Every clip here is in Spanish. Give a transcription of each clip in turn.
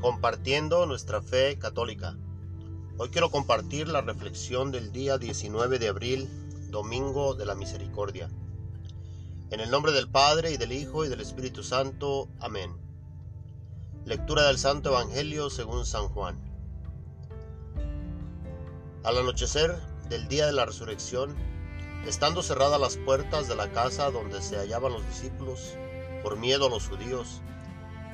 compartiendo nuestra fe católica. Hoy quiero compartir la reflexión del día 19 de abril, Domingo de la Misericordia. En el nombre del Padre y del Hijo y del Espíritu Santo. Amén. Lectura del Santo Evangelio según San Juan. Al anochecer del día de la resurrección, estando cerradas las puertas de la casa donde se hallaban los discípulos, por miedo a los judíos,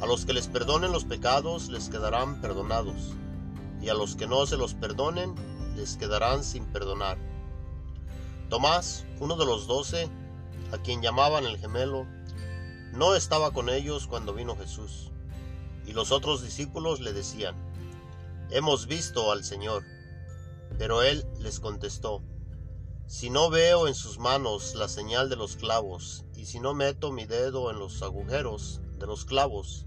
A los que les perdonen los pecados les quedarán perdonados, y a los que no se los perdonen les quedarán sin perdonar. Tomás, uno de los doce, a quien llamaban el gemelo, no estaba con ellos cuando vino Jesús, y los otros discípulos le decían, Hemos visto al Señor. Pero él les contestó, Si no veo en sus manos la señal de los clavos, y si no meto mi dedo en los agujeros de los clavos,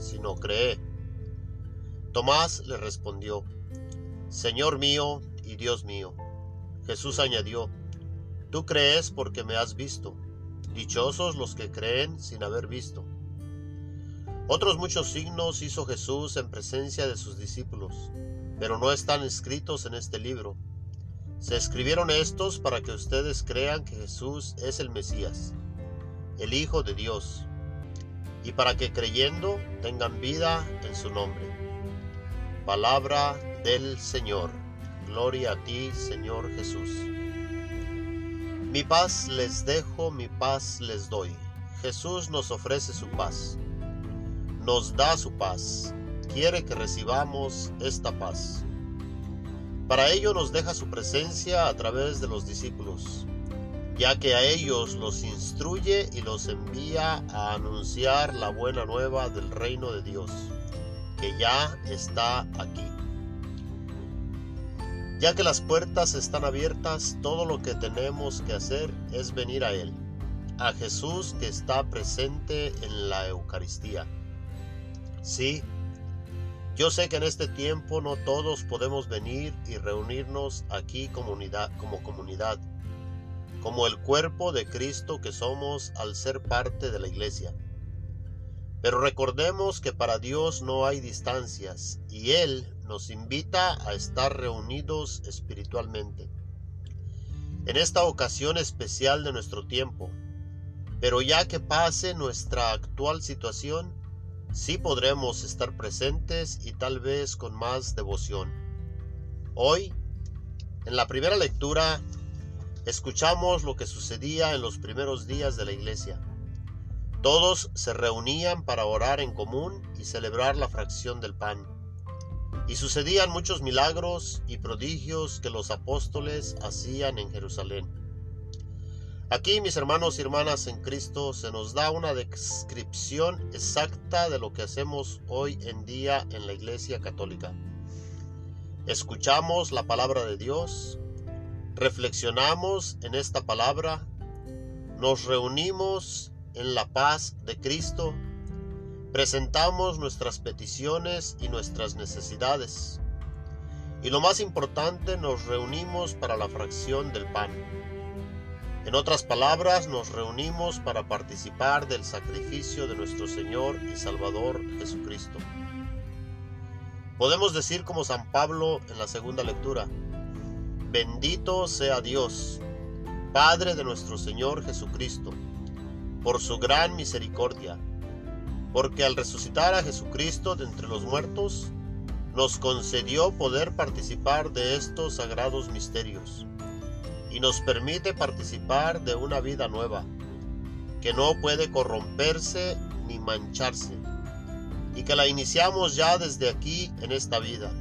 sino cree. Tomás le respondió, Señor mío y Dios mío. Jesús añadió, Tú crees porque me has visto. Dichosos los que creen sin haber visto. Otros muchos signos hizo Jesús en presencia de sus discípulos, pero no están escritos en este libro. Se escribieron estos para que ustedes crean que Jesús es el Mesías, el Hijo de Dios y para que creyendo tengan vida en su nombre. Palabra del Señor. Gloria a ti, Señor Jesús. Mi paz les dejo, mi paz les doy. Jesús nos ofrece su paz. Nos da su paz. Quiere que recibamos esta paz. Para ello nos deja su presencia a través de los discípulos ya que a ellos los instruye y los envía a anunciar la buena nueva del reino de Dios, que ya está aquí. Ya que las puertas están abiertas, todo lo que tenemos que hacer es venir a Él, a Jesús que está presente en la Eucaristía. Sí, yo sé que en este tiempo no todos podemos venir y reunirnos aquí comunidad, como comunidad como el cuerpo de Cristo que somos al ser parte de la iglesia. Pero recordemos que para Dios no hay distancias y Él nos invita a estar reunidos espiritualmente. En esta ocasión especial de nuestro tiempo, pero ya que pase nuestra actual situación, sí podremos estar presentes y tal vez con más devoción. Hoy, en la primera lectura, Escuchamos lo que sucedía en los primeros días de la iglesia. Todos se reunían para orar en común y celebrar la fracción del pan. Y sucedían muchos milagros y prodigios que los apóstoles hacían en Jerusalén. Aquí, mis hermanos y hermanas en Cristo, se nos da una descripción exacta de lo que hacemos hoy en día en la Iglesia Católica. Escuchamos la palabra de Dios, reflexionamos en esta palabra, nos reunimos en la paz de Cristo, presentamos nuestras peticiones y nuestras necesidades. Y lo más importante, nos reunimos para la fracción del pan. En otras palabras, nos reunimos para participar del sacrificio de nuestro Señor y Salvador Jesucristo. Podemos decir como San Pablo en la segunda lectura, Bendito sea Dios, Padre de nuestro Señor Jesucristo, por su gran misericordia. porque al resucitar a Jesucristo de entre los muertos, nos concedió poder participar de estos sagrados misterios y nos permite participar de una vida nueva, que no puede corromperse ni mancharse, y que la iniciamos ya desde aquí en esta vida,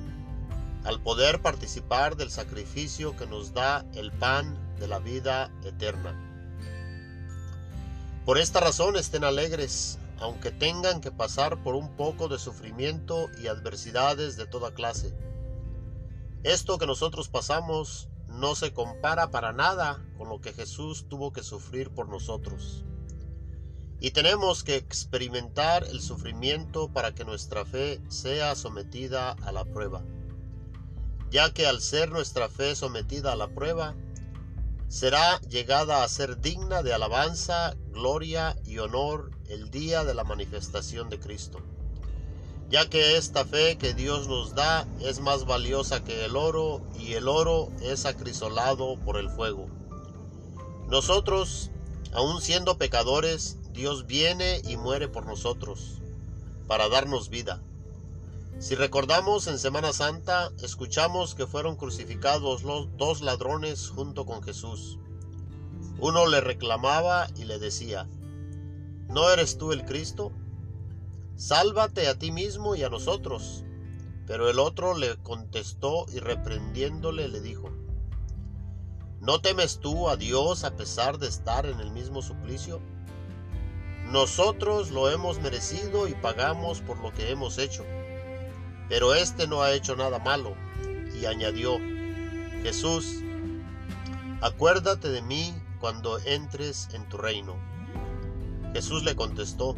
al poder participar del sacrificio que nos da el pan de la vida eterna. Por esta razón estén alegres, aunque tengan que pasar por un poco de sufrimiento y adversidades de toda clase. Esto que nosotros pasamos no se compara para nada con lo que Jesús tuvo que sufrir por nosotros. Y tenemos que experimentar el sufrimiento para que nuestra fe sea sometida a la prueba, ya que al ser nuestra fe sometida a la prueba, será llegada a ser digna de alabanza, gloria y honor el día de la manifestación de Cristo, ya que esta fe que Dios nos da es más valiosa que el oro y el oro es acrisolado por el fuego. Nosotros, aun siendo pecadores, Dios viene y muere por nosotros, para darnos vida. Si recordamos en Semana Santa, escuchamos que fueron crucificados los dos ladrones junto con Jesús. Uno le reclamaba y le decía, ¿no eres tú el Cristo? Sálvate a ti mismo y a nosotros. Pero el otro le contestó y reprendiéndole le dijo, ¿no temes tú a Dios a pesar de estar en el mismo suplicio? Nosotros lo hemos merecido y pagamos por lo que hemos hecho pero éste no ha hecho nada malo. Y añadió, Jesús, acuérdate de mí cuando entres en tu reino. Jesús le contestó,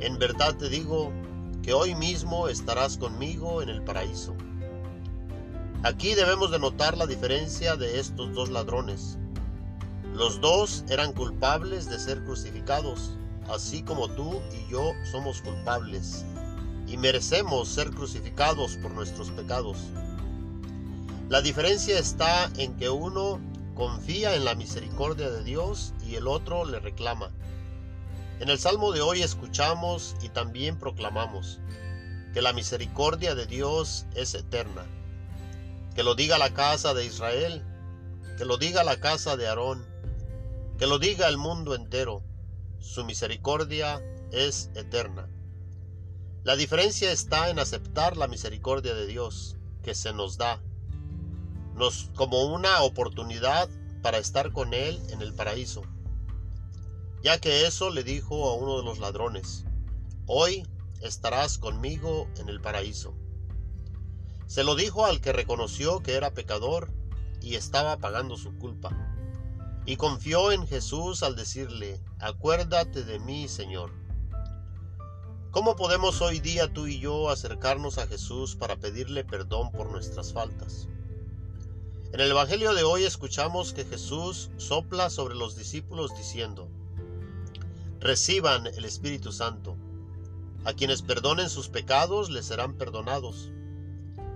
en verdad te digo que hoy mismo estarás conmigo en el paraíso. Aquí debemos de notar la diferencia de estos dos ladrones. Los dos eran culpables de ser crucificados, así como tú y yo somos culpables y merecemos ser crucificados por nuestros pecados. La diferencia está en que uno confía en la misericordia de Dios y el otro le reclama. En el Salmo de hoy escuchamos y también proclamamos que la misericordia de Dios es eterna. Que lo diga la casa de Israel, que lo diga la casa de Aarón, que lo diga el mundo entero. Su misericordia es eterna. La diferencia está en aceptar la misericordia de Dios que se nos da, nos, como una oportunidad para estar con Él en el paraíso. Ya que eso le dijo a uno de los ladrones, hoy estarás conmigo en el paraíso. Se lo dijo al que reconoció que era pecador y estaba pagando su culpa. Y confió en Jesús al decirle, acuérdate de mí, Señor ¿Cómo podemos hoy día tú y yo acercarnos a Jesús para pedirle perdón por nuestras faltas? En el Evangelio de hoy escuchamos que Jesús sopla sobre los discípulos diciendo, Reciban el Espíritu Santo. A quienes perdonen sus pecados les serán perdonados,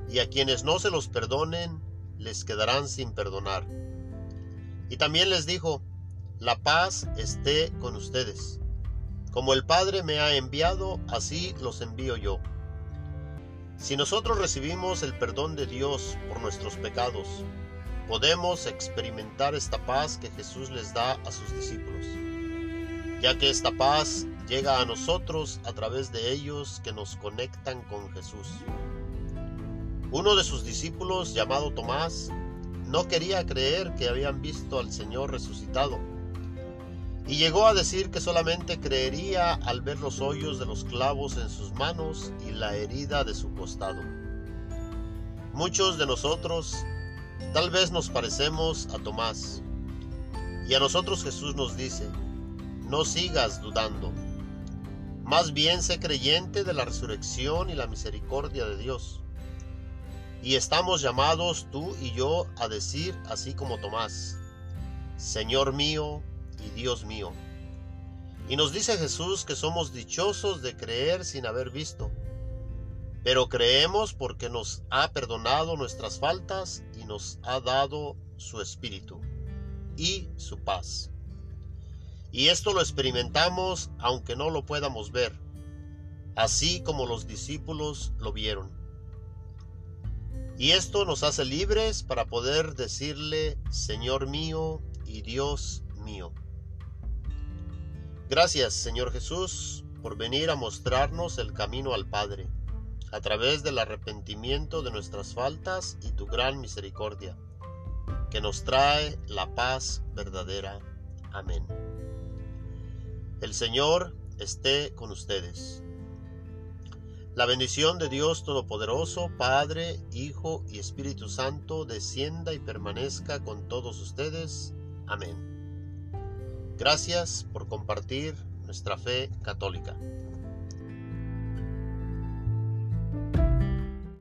y a quienes no se los perdonen les quedarán sin perdonar. Y también les dijo, La paz esté con ustedes. Como el Padre me ha enviado, así los envío yo. Si nosotros recibimos el perdón de Dios por nuestros pecados, podemos experimentar esta paz que Jesús les da a sus discípulos, ya que esta paz llega a nosotros a través de ellos que nos conectan con Jesús. Uno de sus discípulos, llamado Tomás, no quería creer que habían visto al Señor resucitado y llegó a decir que solamente creería al ver los hoyos de los clavos en sus manos y la herida de su costado. Muchos de nosotros tal vez nos parecemos a Tomás, y a nosotros Jesús nos dice, no sigas dudando, más bien sé creyente de la resurrección y la misericordia de Dios. Y estamos llamados tú y yo a decir así como Tomás, Señor mío y Dios mío. Y nos dice Jesús que somos dichosos de creer sin haber visto, pero creemos porque nos ha perdonado nuestras faltas y nos ha dado su espíritu y su paz. Y esto lo experimentamos aunque no lo podamos ver, así como los discípulos lo vieron. Y esto nos hace libres para poder decirle, Señor mío y Dios mío. Gracias, Señor Jesús, por venir a mostrarnos el camino al Padre, a través del arrepentimiento de nuestras faltas y tu gran misericordia, que nos trae la paz verdadera. Amén. El Señor esté con ustedes. La bendición de Dios Todopoderoso, Padre, Hijo y Espíritu Santo, descienda y permanezca con todos ustedes. Amén. Gracias por compartir nuestra fe católica.